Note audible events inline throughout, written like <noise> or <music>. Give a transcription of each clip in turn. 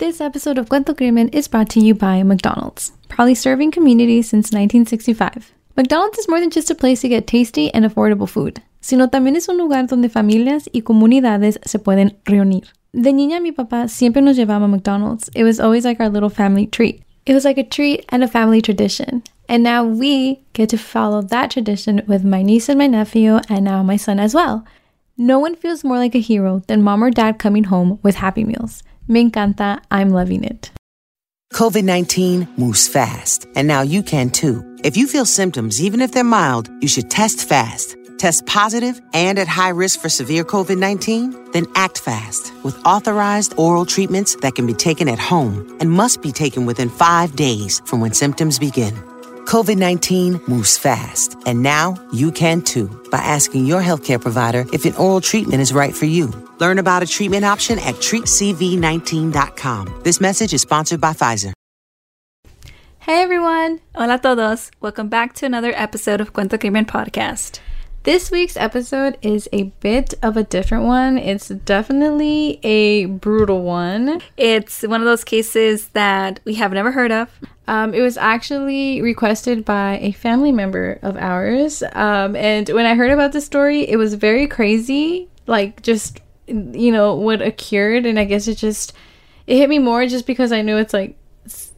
This episode of Cuento Crimen is brought to you by McDonald's, proudly serving communities since 1965. McDonald's is more than just a place to get tasty and affordable food, sino también es un lugar donde familias y comunidades se pueden reunir. De niña, mi papá siempre nos llevaba a McDonald's. It was always like our little family treat. It was like a treat and a family tradition. And now we get to follow that tradition with my niece and my nephew, and now my son as well. No one feels more like a hero than mom or dad coming home with Happy Meals. Me encanta. I'm loving it. COVID 19 moves fast, and now you can too. If you feel symptoms, even if they're mild, you should test fast. Test positive and at high risk for severe COVID 19? Then act fast with authorized oral treatments that can be taken at home and must be taken within five days from when symptoms begin. COVID 19 moves fast, and now you can too by asking your healthcare provider if an oral treatment is right for you. Learn about a treatment option at treatcv19.com. This message is sponsored by Pfizer. Hey everyone! Hola todos! Welcome back to another episode of Cuento Crimen Podcast. This week's episode is a bit of a different one. It's definitely a brutal one. It's one of those cases that we have never heard of. Um, it was actually requested by a family member of ours. Um, and when I heard about the story, it was very crazy. Like, just, you know, what occurred. And I guess it just, it hit me more just because I knew it's like,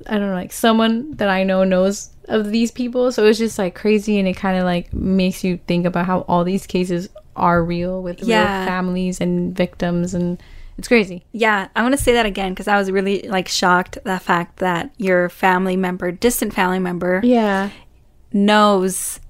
I don't know, like someone that I know knows of these people. So it's just like crazy and it kind of like makes you think about how all these cases are real with Yeah. real families and victims and it's crazy. Yeah, I want to say that again because I was really like shocked the fact that your family member, distant family member, Yeah. knows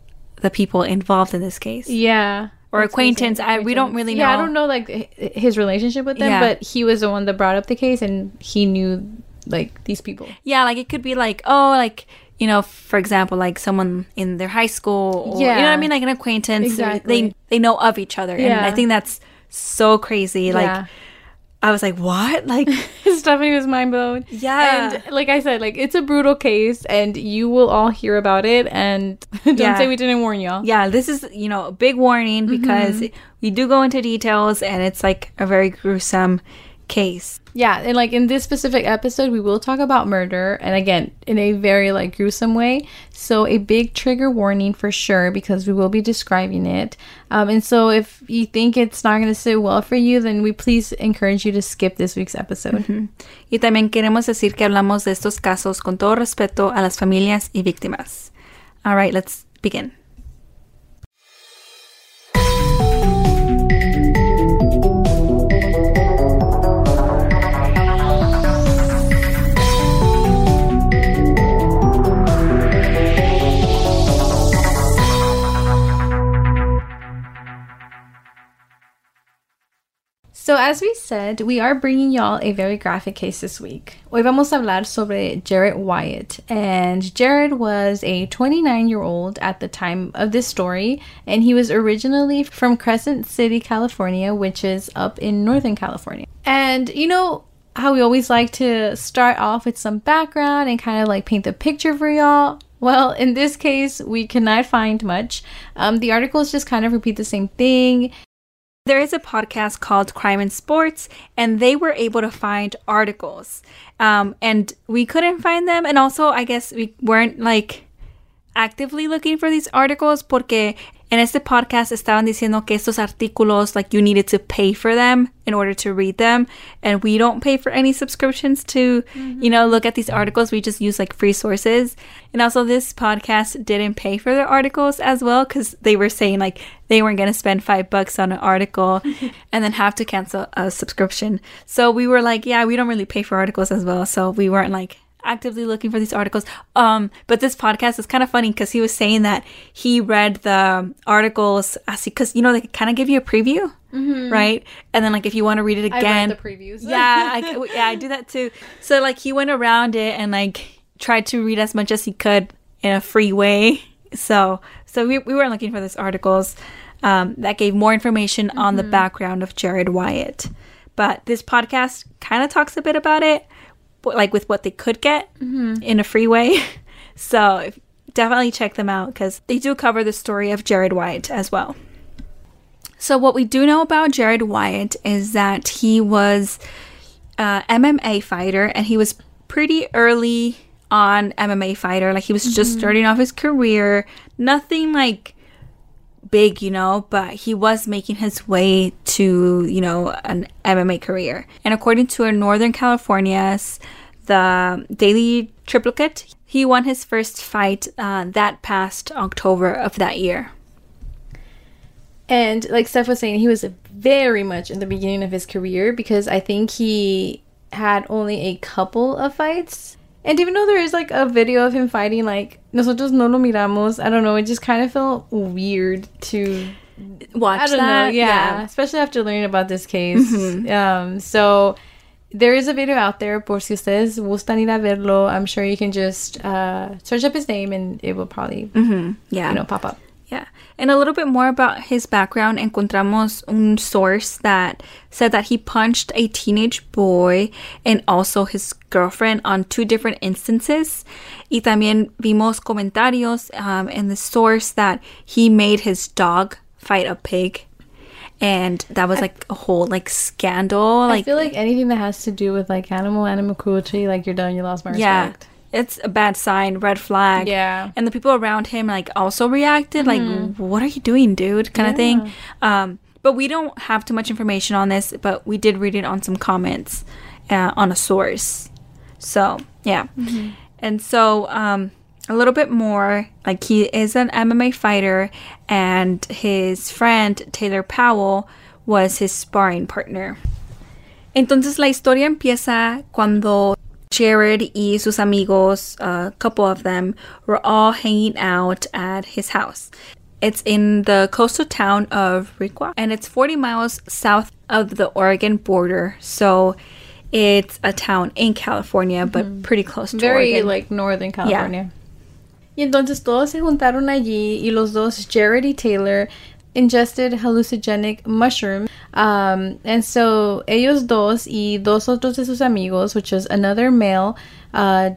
the people involved in this case Yeah. Or That's acquaintance. I we don't really know. Yeah, I don't know like his relationship with them, Yeah. but he was the one that brought up the case and he knew like these people. Yeah, like it could be like oh, like you know, for example, like someone in their high school, or, you know what I mean, like an acquaintance. Exactly. They they know of each other, and I think that's so crazy. Like Yeah. I was like, what? Like <laughs> <laughs> Stephanie was mind blown. Yeah. And like I said, like it's a brutal case and you will all hear about it and <laughs> don't Yeah. say we didn't warn y'all. yeah, this is you know a big warning because mm-hmm. we do go into details, and it's like a very gruesome case. Yeah, and like in this specific episode, we will talk about murder, and again, in a very like gruesome way. So a big trigger warning for sure because we will be describing it. Um, and so if you think it's not going to sit well for you, then we please encourage you to skip this week's episode. Y también queremos decir que hablamos de estos casos con todo respeto a las familias y víctimas. All right, let's begin. As we said, we are bringing y'all a very graphic case this week. Hoy vamos a hablar sobre Jarrod Wyatt. And Jarrod was a 29-year-old at the time of this story, and he was originally from Crescent City, California, which is up in Northern California. And you know how we always like to start off with some background and kind of like paint the picture for y'all? Well, in this case, we cannot find much. Um, the articles just kind of repeat the same thing. There is a podcast called Crime and Sports, and they were able to find articles. Um, and we couldn't find them. And also, I guess we weren't like actively looking for these articles porque en este podcast estaban diciendo que estos artículos, like you needed to pay for them in order to read them. And we don't pay for any subscriptions to, you know, look at these articles. We just use like free sources. And also, this podcast didn't pay for their articles as well because they were saying like they weren't going to spend five bucks on an article <laughs> and then have to cancel a subscription. So we were like, yeah, we don't really pay for articles as well. So we weren't like, actively looking for these articles. Um, but this podcast is kind of funny because he was saying that he read the articles as because you know they kind of give you a preview, right? And then like if you want to read it again, the previews. yeah, I, <laughs> yeah, I do that too. So like he went around it and like tried to read as much as he could in a free way. So so we we were looking for these articles um, that gave more information on the background of Jarrod Wyatt. But this podcast kind of talks a bit about it, like with what they could get mm-hmm. in a free way. <laughs> So definitely check them out because they do cover the story of Jarrod Wyatt as well. So what we do know about Jarrod Wyatt is that he was a MMA fighter, and he was pretty early on MMA fighter. Like he was just mm-hmm. starting off his career. Nothing like big, you know, but he was making his way to, you know, an MMA career. And according to a Northern California's the Daily Triplicate, he won his first fight uh, that past October of that year. And like Steph was saying, he was very much in the beginning of his career because I think he had only a couple of fights. And even though there is like a video of him fighting, like nosotros no lo miramos, I don't know, it just kind of felt weird to Watch I don't know, that, yeah, especially after learning about this case. Um, so there is a video out there por si ustedes gustan ir a verlo. I'm sure you can just uh, search up his name and it will probably Yeah. you know pop up. Yeah. And a little bit more about his background. Encontramos un source that said that he punched a teenage boy and also his girlfriend on two different instances. Y también vimos comentarios um, in the source that he made his dog fight a pig. And that was like a whole like scandal. I Like feel like anything that has to do with like animal animal cruelty, like you're done, you lost my respect. yeah. It's a bad sign, red flag. Yeah. And the people around him like also reacted like what are you doing, dude? kind of thing. Um but we don't have too much information on this, but we did read it on some comments uh, on a source. So, yeah. And so um a little bit more like he is an MMA fighter and his friend Taylor Powell was his sparring partner. Entonces la historia empieza cuando Jarrod y sus amigos, a couple of them, were all hanging out at his house. It's in the coastal town of Requa, and it's 40 miles south of the Oregon border. So it's a town in California, but mm-hmm. pretty close to Very Oregon. like Northern California. Y entonces todos se juntaron allí y los dos, Jarrod y Taylor, ingested hallucinogenic mushroom. Um, and so ellos dos y dos otros de sus amigos, which was another male, uh,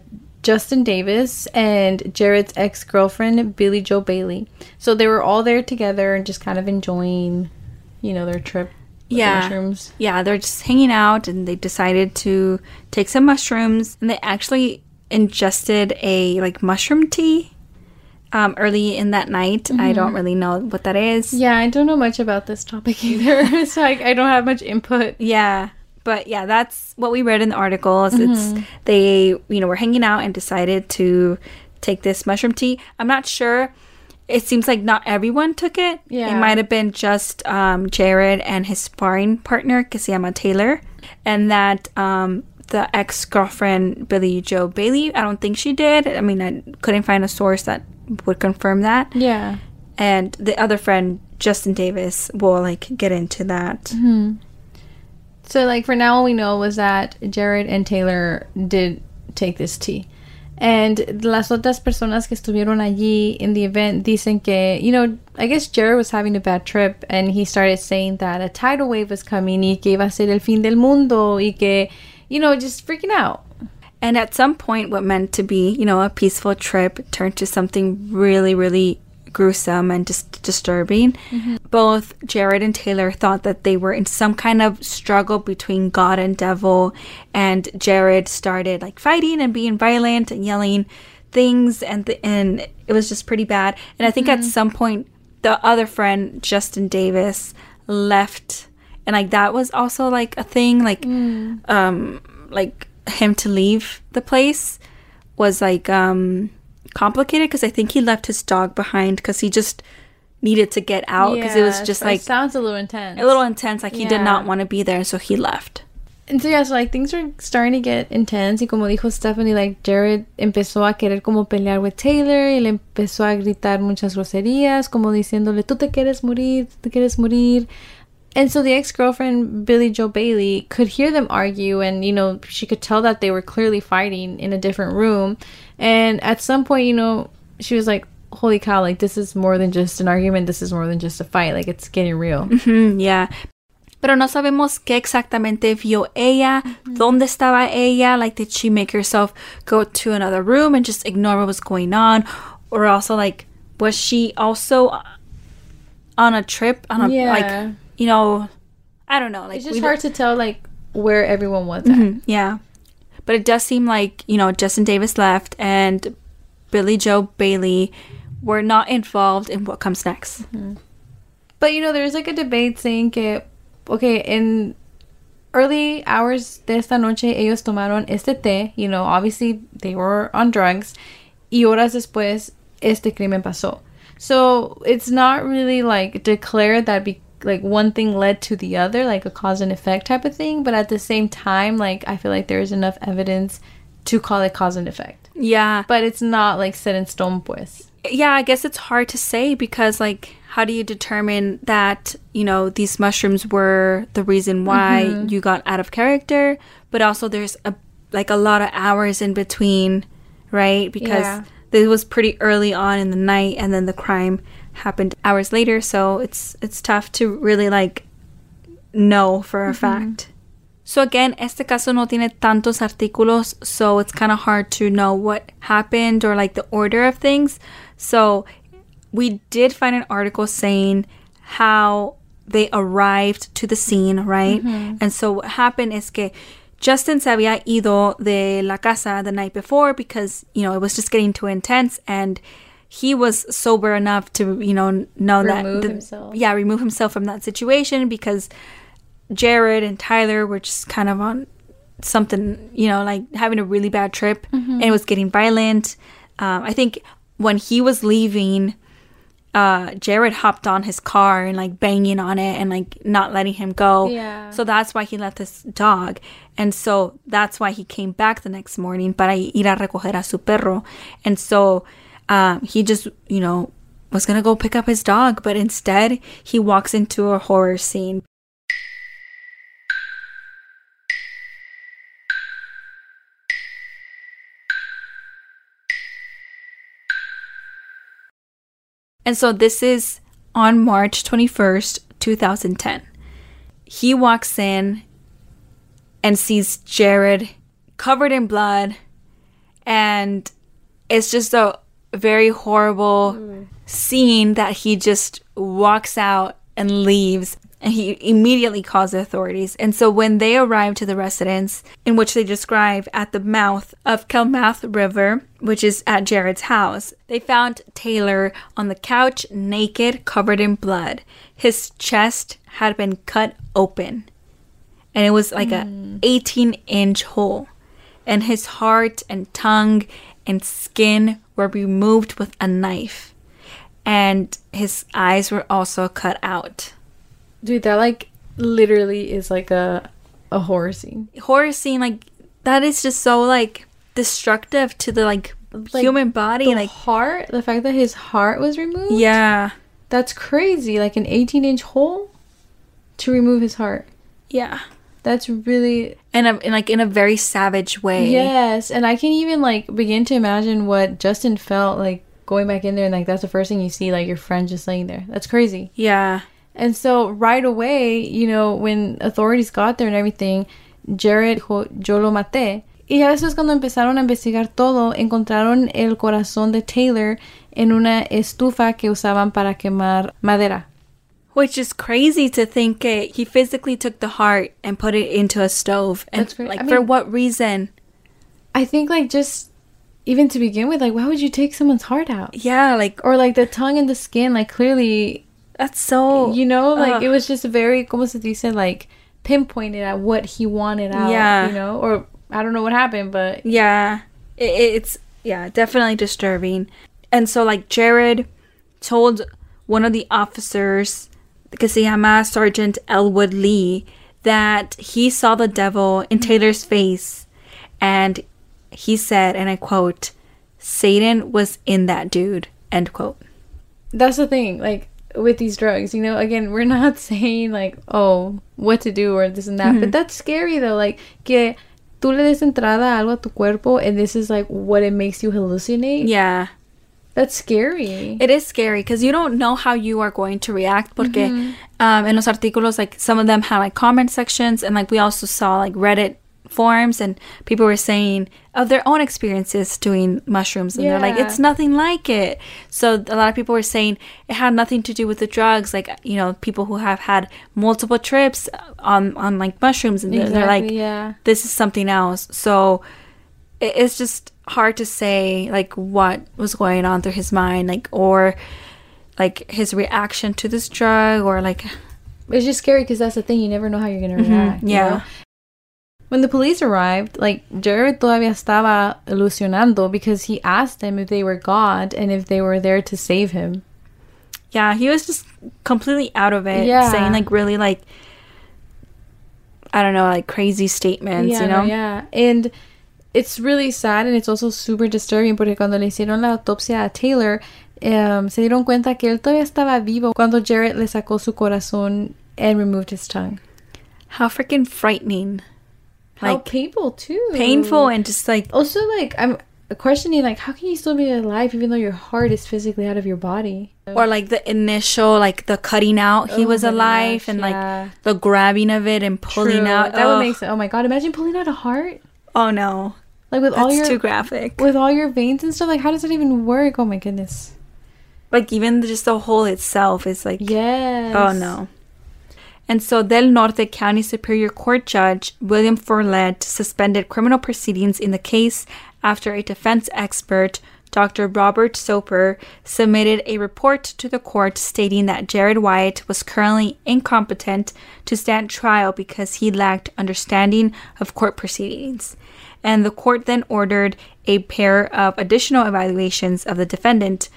Justin Davis, and Jarrod's ex girlfriend, Billy Joe Bailey. So they were all there together and just kind of enjoying, you know, their trip. yeah. mushrooms. Yeah, they're just hanging out and they decided to take some mushrooms and they actually ingested a like mushroom tea um, early in that night. I don't really know what that is. Yeah, I don't know much about this topic either. <laughs> so I, I don't have much input. Yeah. But yeah, that's what we read in the articles. It's they, you know, were hanging out and decided to take this mushroom tea. I'm not sure. It seems like not everyone took it. Yeah. It might have been just um, Jarrod and his sparring partner, llama Taylor, and that um, the ex girlfriend Billy Joe Bailey. I don't think she did. I mean, I couldn't find a source that would confirm that. Yeah. And the other friend, Justin Davis, will like get into that. Mm-hmm. So, like, for now, all we know was that Jarrod and Taylor did take this tea. And las otras personas que estuvieron allí in the event dicen que, you know, I guess Jarrod was having a bad trip and he started saying that a tidal wave was coming y que iba a ser el fin del mundo y que, you know, just freaking out. And at some point, what meant to be, you know, a peaceful trip turned to something really, really gruesome and just disturbing. Mm-hmm. Both Jarrod and Taylor thought that they were in some kind of struggle between God and devil. And Jarrod started like fighting and being violent and yelling things, and th- and it was just pretty bad. And I think at mm-hmm. some point, the other friend, Justin Davis, left, and like that was also like a thing, like um like him to leave the place was like um complicated because I think he left his dog behind because he just needed to get out because it was just like sounds a little intense. a little intense. Like he did not want to be there, so he left. And so yeah, so like things are starting to get intense y como dijo Stephanie, like Jarrod empezó a querer como pelear with Taylor y le empezó a gritar muchas groserías como diciéndole tú te quieres morir, tú te quieres morir. And so the ex-girlfriend Billy Joe Bailey could hear them argue and you know she could tell that they were clearly fighting in a different room. And at some point, you know, she was like holy cow, like this is more than just an argument, this is more than just a fight, like it's getting real. Mm, yeah. Pero no sabemos qué exactamente vio ella, dónde estaba ella, like did she make herself go to another room and just ignore what was going on? Or also like was she also on a trip on a Yeah. like you know I don't know, like It's just hard to tell like where everyone was mm-hmm, at. Yeah. But it does seem like, you know, Justin Davis left and Billy Joe Bailey were not involved in what comes next. Mm-hmm. But you know, there's like a debate saying que, okay, in early hours de esta noche, ellos tomaron este té. You know, obviously they were on drugs. Y horas después, este crimen pasó. So it's not really like declared that be like one thing led to the other, like a cause and effect type of thing. But at the same time, like I feel like there is enough evidence to call it cause and effect. Yeah. But it's not like set in stone, pues. yeah, I guess it's hard to say because, like, how do you determine that, you know, these mushrooms were the reason why mm-hmm. you got out of character? But also, there's a like a lot of hours in between, right? Because Yeah. this was pretty early on in the night, and then the crime happened hours later. So it's it's tough to really like know for a mm-hmm. fact. So again, este caso no tiene tantos artículos, so it's kind of hard to know what happened or like the order of things. So we did find an article saying how they arrived to the scene, right? Mm-hmm. And so what happened is que Justin se había ido de la casa the night before because, you know, it was just getting too intense and he was sober enough to, you know, know Remove that himself. yeah, remove himself from that situation because Jarrod and Tyler were just kind of on something, you know, like having a really bad trip and it was getting violent. Um, I think when he was leaving, uh, Jarrod hopped on his car and like banging on it and like not letting him go. Yeah. So that's why he left his dog. And so that's why he came back the next morning para ir a recoger a su perro. And so um, he just, you know, was to go pick up his dog, but instead he walks into a horror scene. And so this is on March 21st, 2010. He walks in and sees Jarrod covered in blood, and it's just a very horrible scene that he just walks out and leaves. And he immediately calls the authorities. And so when they arrive to the residence, in which they describe at the mouth of Klamath River, which is at Jarrod's house, they found Taylor on the couch, naked, covered in blood. His chest had been cut open and it was like a mm. 18 inch hole and his heart and tongue and skin were removed with a knife and his eyes were also cut out Dude, that like literally is like a a horror scene. horror scene like that is just so like destructive to the like, Like, human body The like heart, the fact that his heart was removed. yeah That's crazy. Like an 18 inch hole to remove his heart. yeah That's really and in like in a very savage way yes. And I can even like begin to imagine what Justin felt like going back in there and like that's the first thing you see, like your friend just laying there. That's crazy. yeah And so right away, you know, when authorities got there and everything, Jarrod dijo, yo lo maté. Y ya después cuando empezaron a investigar todo, encontraron el corazón de Taylor en una estufa que usaban para quemar madera. Which is crazy to think it. He physically took the heart and put it into a stove. And That's like I for what reason? I think like just even to begin with, like why would you take someone's heart out? Yeah, like Or like the tongue and the skin, like clearly, that's so you know, like ugh. it was just very, como se dice, like pinpointed at what he wanted out. Yeah. You know, or I don't know what happened, but Yeah, it, it's yeah, definitely disturbing. And so like Jarrod told one of the officers, que se llama Sergeant Elwood Lee, that he saw the devil in mm-hmm. Taylor's face, and he said, and I quote, "Satan was in that dude." End quote. that's the thing like with these drugs you know again we're not <laughs> saying like oh what to do or this and that but mm-hmm. that's scary though like que tú le des entrada algo a tu cuerpo and this is like what it makes you hallucinate Yeah. That's scary It is scary because you don't know how you are going to react. Porque um, in los artículos, like some of them had like comment sections, and like we also saw like Reddit forums and people were saying of their own experiences doing mushrooms and they're like it's nothing like it so a lot of people were saying it had nothing to do with the drugs like you know people who have had multiple trips on on like mushrooms and they're, they're like yeah. this is something else so it's just hard to say like what was going on through his mind like or like his reaction to this drug or like It's just scary because that's the thing. You never know how you're gonna mm-hmm. react. you yeah. know? When the police arrived, like Jarrod todavía estaba ilusionando because he asked them if they were God and if they were there to save him. Yeah, he was just completely out of it, Yeah. saying like really like I don't know, like crazy statements, yeah, you no, know? yeah. And it's really sad and it's also super disturbing porque cuando le hicieron la autopsia a Taylor, um, se dieron cuenta que él todavía estaba vivo cuando Jarrod le sacó su corazón and removed his tongue. How freaking frightening. How Like painful too. painful and just like also like I'm questioning like how can you still be alive even though your heart is physically out of your body? or like the initial like the cutting out he Oh was alive gosh, and yeah. like the grabbing of it and pulling True. out that oh, would make sense. Oh my god, imagine pulling out a heart oh no like with all that's your too graphic with all your veins and stuff. Like how does that even work? Oh my goodness. like even just the hole itself is like Yes. Oh no. And so Del Norte County Superior Court Judge William Follett suspended criminal proceedings in the case after a defense expert, Dr. Robert Soper, submitted a report to the court stating that Jarrod Wyatt was currently incompetent to stand trial because he lacked understanding of court proceedings. And the court then ordered a pair of additional evaluations of the defendant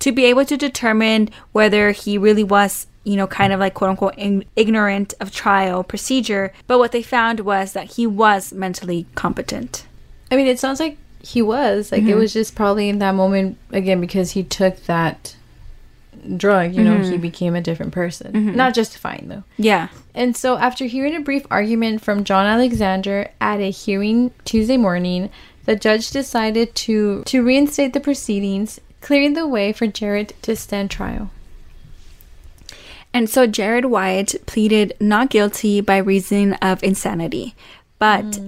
to be able to determine whether he really was, you know, kind of like quote unquote in- ignorant of trial procedure. But what they found was that he was mentally competent. I mean, it sounds like he was like Mm-hmm. it was just probably in that moment again because he took that drug. You know, Mm-hmm. he became a different person. Not justifying though. Yeah. And so, after hearing a brief argument from John Alexander at a hearing Tuesday morning, the judge decided to to reinstate the proceedings, clearing the way for Jarrod to stand trial. And so Jarrod Wyatt pleaded not guilty by reason of insanity. But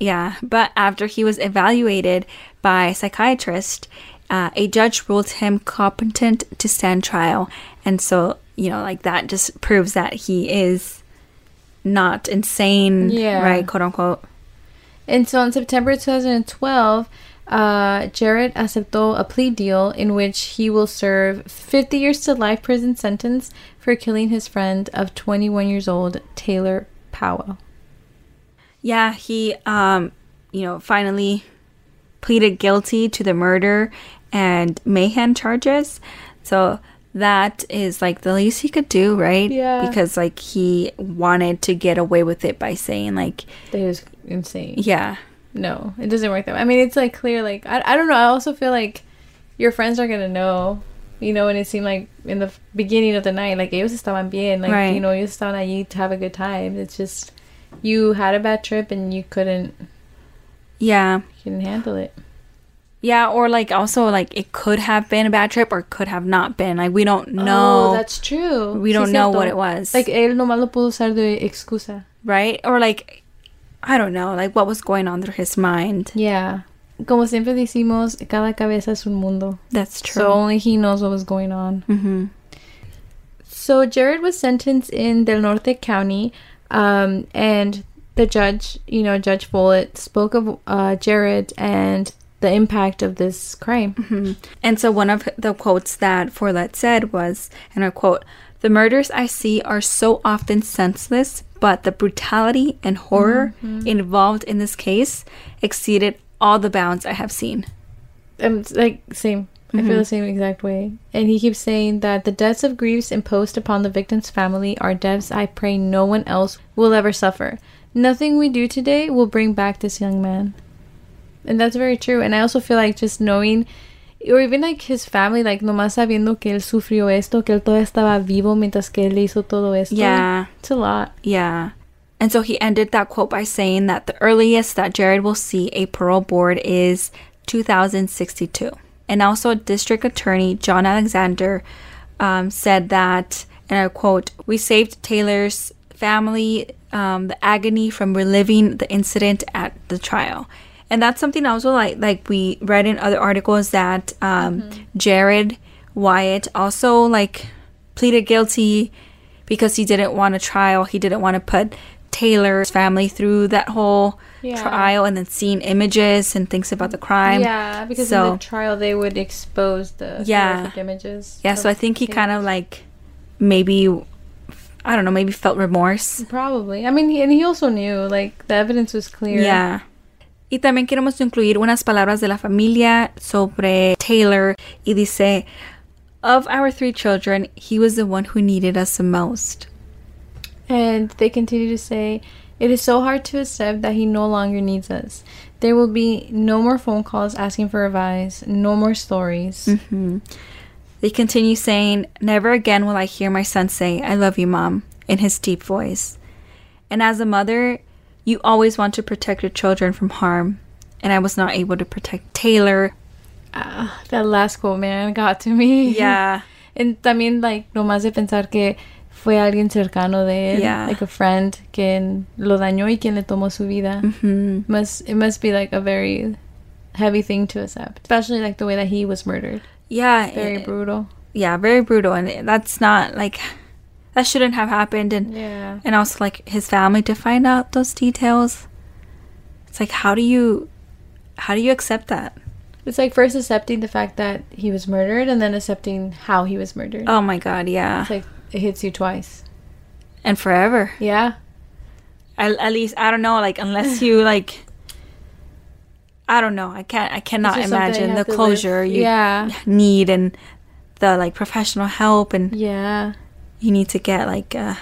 yeah, but after he was evaluated by a psychiatrist, uh, a judge ruled him competent to stand trial. And so, you know, like that just proves that he is not insane, Yeah. right? Quote unquote. And so, in September 2012, uh, Jarrod aceptó a plea deal in which he will serve 50 years to life prison sentence for killing his friend of 21 years old, Taylor Powell. Yeah, he um, you know, finally pleaded guilty to the murder and mayhem charges. So that is like the least he could do, right? Yeah. Because like he wanted to get away with it by saying like, That was insane. yeah, No, it doesn't work that way. I mean, it's like clear, like, I, I don't know. I also feel like your friends are going to know, you know, and it seemed like in the beginning of the night, like, ellos estaban bien. Like, Right. you know, ellos estaban allí to have a good time. It's just, you had a bad trip and you couldn't, yeah. you couldn't handle it. Yeah, or like also like it could have been a bad trip or could have not been. Like we don't know, Oh, that's true. We don't know what it was. Like, él nomás lo pudo usar de excusa. right? Or like I don't know, like what was going on through his mind. Yeah. Como siempre decimos, cada cabeza es un mundo. That's true. So only he knows what was going on. hmm So Jarrod was sentenced in Del Norte County, um, and the judge, you know, Judge Follett, spoke of uh, Jarrod and the impact of this crime. Mm-hmm. And so one of the quotes that Follett said was, and I quote, The murders I see are so often senseless, but the brutality and horror mm-hmm. involved in this case exceeded all the bounds I have seen. Um, it's like same. I feel mm-hmm. the same exact way. And he keeps saying that the deaths of griefs imposed upon the victim's family are deaths I pray no one else will ever suffer. Nothing we do today will bring back this young man. And that's very true. And I also feel like just knowing, or even like his family, like nomás sabiendo que él sufrió esto, que él todavía estaba vivo mientras que él hizo todo esto. Yeah. It's a lot. Yeah. And so he ended that quote by saying that the earliest that Jarrod will see a parole board is 2062. And also, District Attorney John Alexander um, said that, and I quote, We saved Taylor's family um, the agony from reliving the incident at the trial. And that's something also like like we read in other articles that um, Jarrod Wyatt also like pleaded guilty because he didn't want a trial. He didn't want to put Taylor's family through that whole Yeah. trial and then seeing images and things about the crime. yeah, because so- in the trial they would expose the Yeah. images. Yeah, so I think he kind of like maybe I don't know, maybe felt remorse. probably. I mean, he, and he also knew like the evidence was clear. Yeah. Y también queremos incluir unas palabras de la familia sobre Taylor y dice, of our three children, he was the one who needed us the most. And they continue to say, It is so hard to accept that he no longer needs us. There will be no more phone calls asking for advice, no more stories. Mm-hmm. They continue saying, Never again will I hear my son say, I love you, mom, in his deep voice. And as a mother, you always want to protect your children from harm. And I was not able to protect Taylor. Ah, that last quote, man, got to me. Yeah. <laughs> And también, like, nomás de pensar que fue alguien cercano de él, Yeah. like a friend, quien lo dañó y quien le tomó su vida. Mhm. Must it must be like a very heavy thing to accept, especially like the way that he was murdered. Yeah. Very it- brutal. yeah, very brutal, and that's not like that shouldn't have happened. And Yeah. and also like his family to find out those details. It's like how do you how do you accept that? It's like first accepting the fact that he was murdered, and then accepting how he was murdered. Oh my god, yeah, It's like it hits you twice. and forever. Yeah. At, at least I don't know, like unless you <laughs> like. I don't know. I can't. I cannot It's just something you imagine the live- closure you Yeah. need and the like professional help and Yeah. You need to get like uh,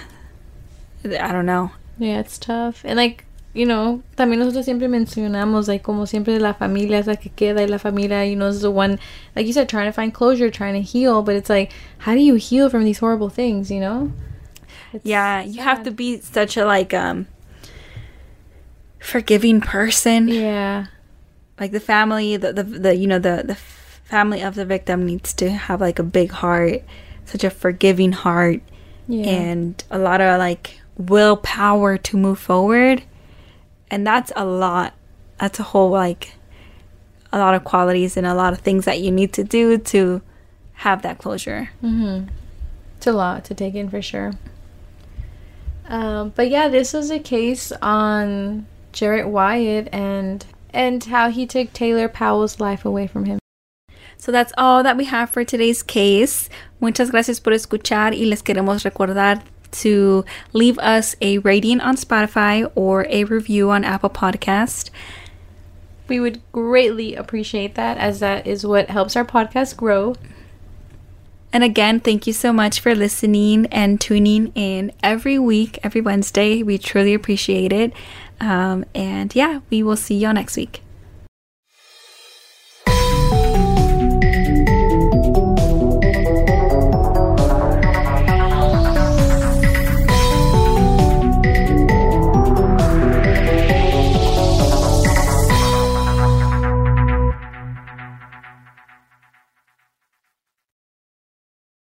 I don't know. Yeah, it's tough. And like, you know, también nosotros siempre mencionamos, like, como siempre la familia es la que queda y la familia, you know, is the one, like you said, trying to find closure, trying to heal. But it's like, how do you heal from these horrible things, you know? It's Yeah, you have to be such a like um forgiving person. Yeah. Like the family, the, the the you know the the family of the victim needs to have like a big heart, such a forgiving heart, Yeah. and a lot of like willpower to move forward. And that's a lot. That's a whole like a lot of qualities and a lot of things that you need to do to have that closure. Mm-hmm. It's a lot to take in for sure. Um, but yeah, this was a case on Jarrod Wyatt and and how he took Taylor Powell's life away from him. So that's all that we have for today's case. Muchas gracias por escuchar y les queremos recordar to leave us a rating on Spotify or a review on Apple Podcast. We would greatly appreciate that as that is what helps our podcast grow. And again, thank you so much for listening and tuning in every week, every Wednesday. We truly appreciate it. Um, and yeah, we will see y'all next week.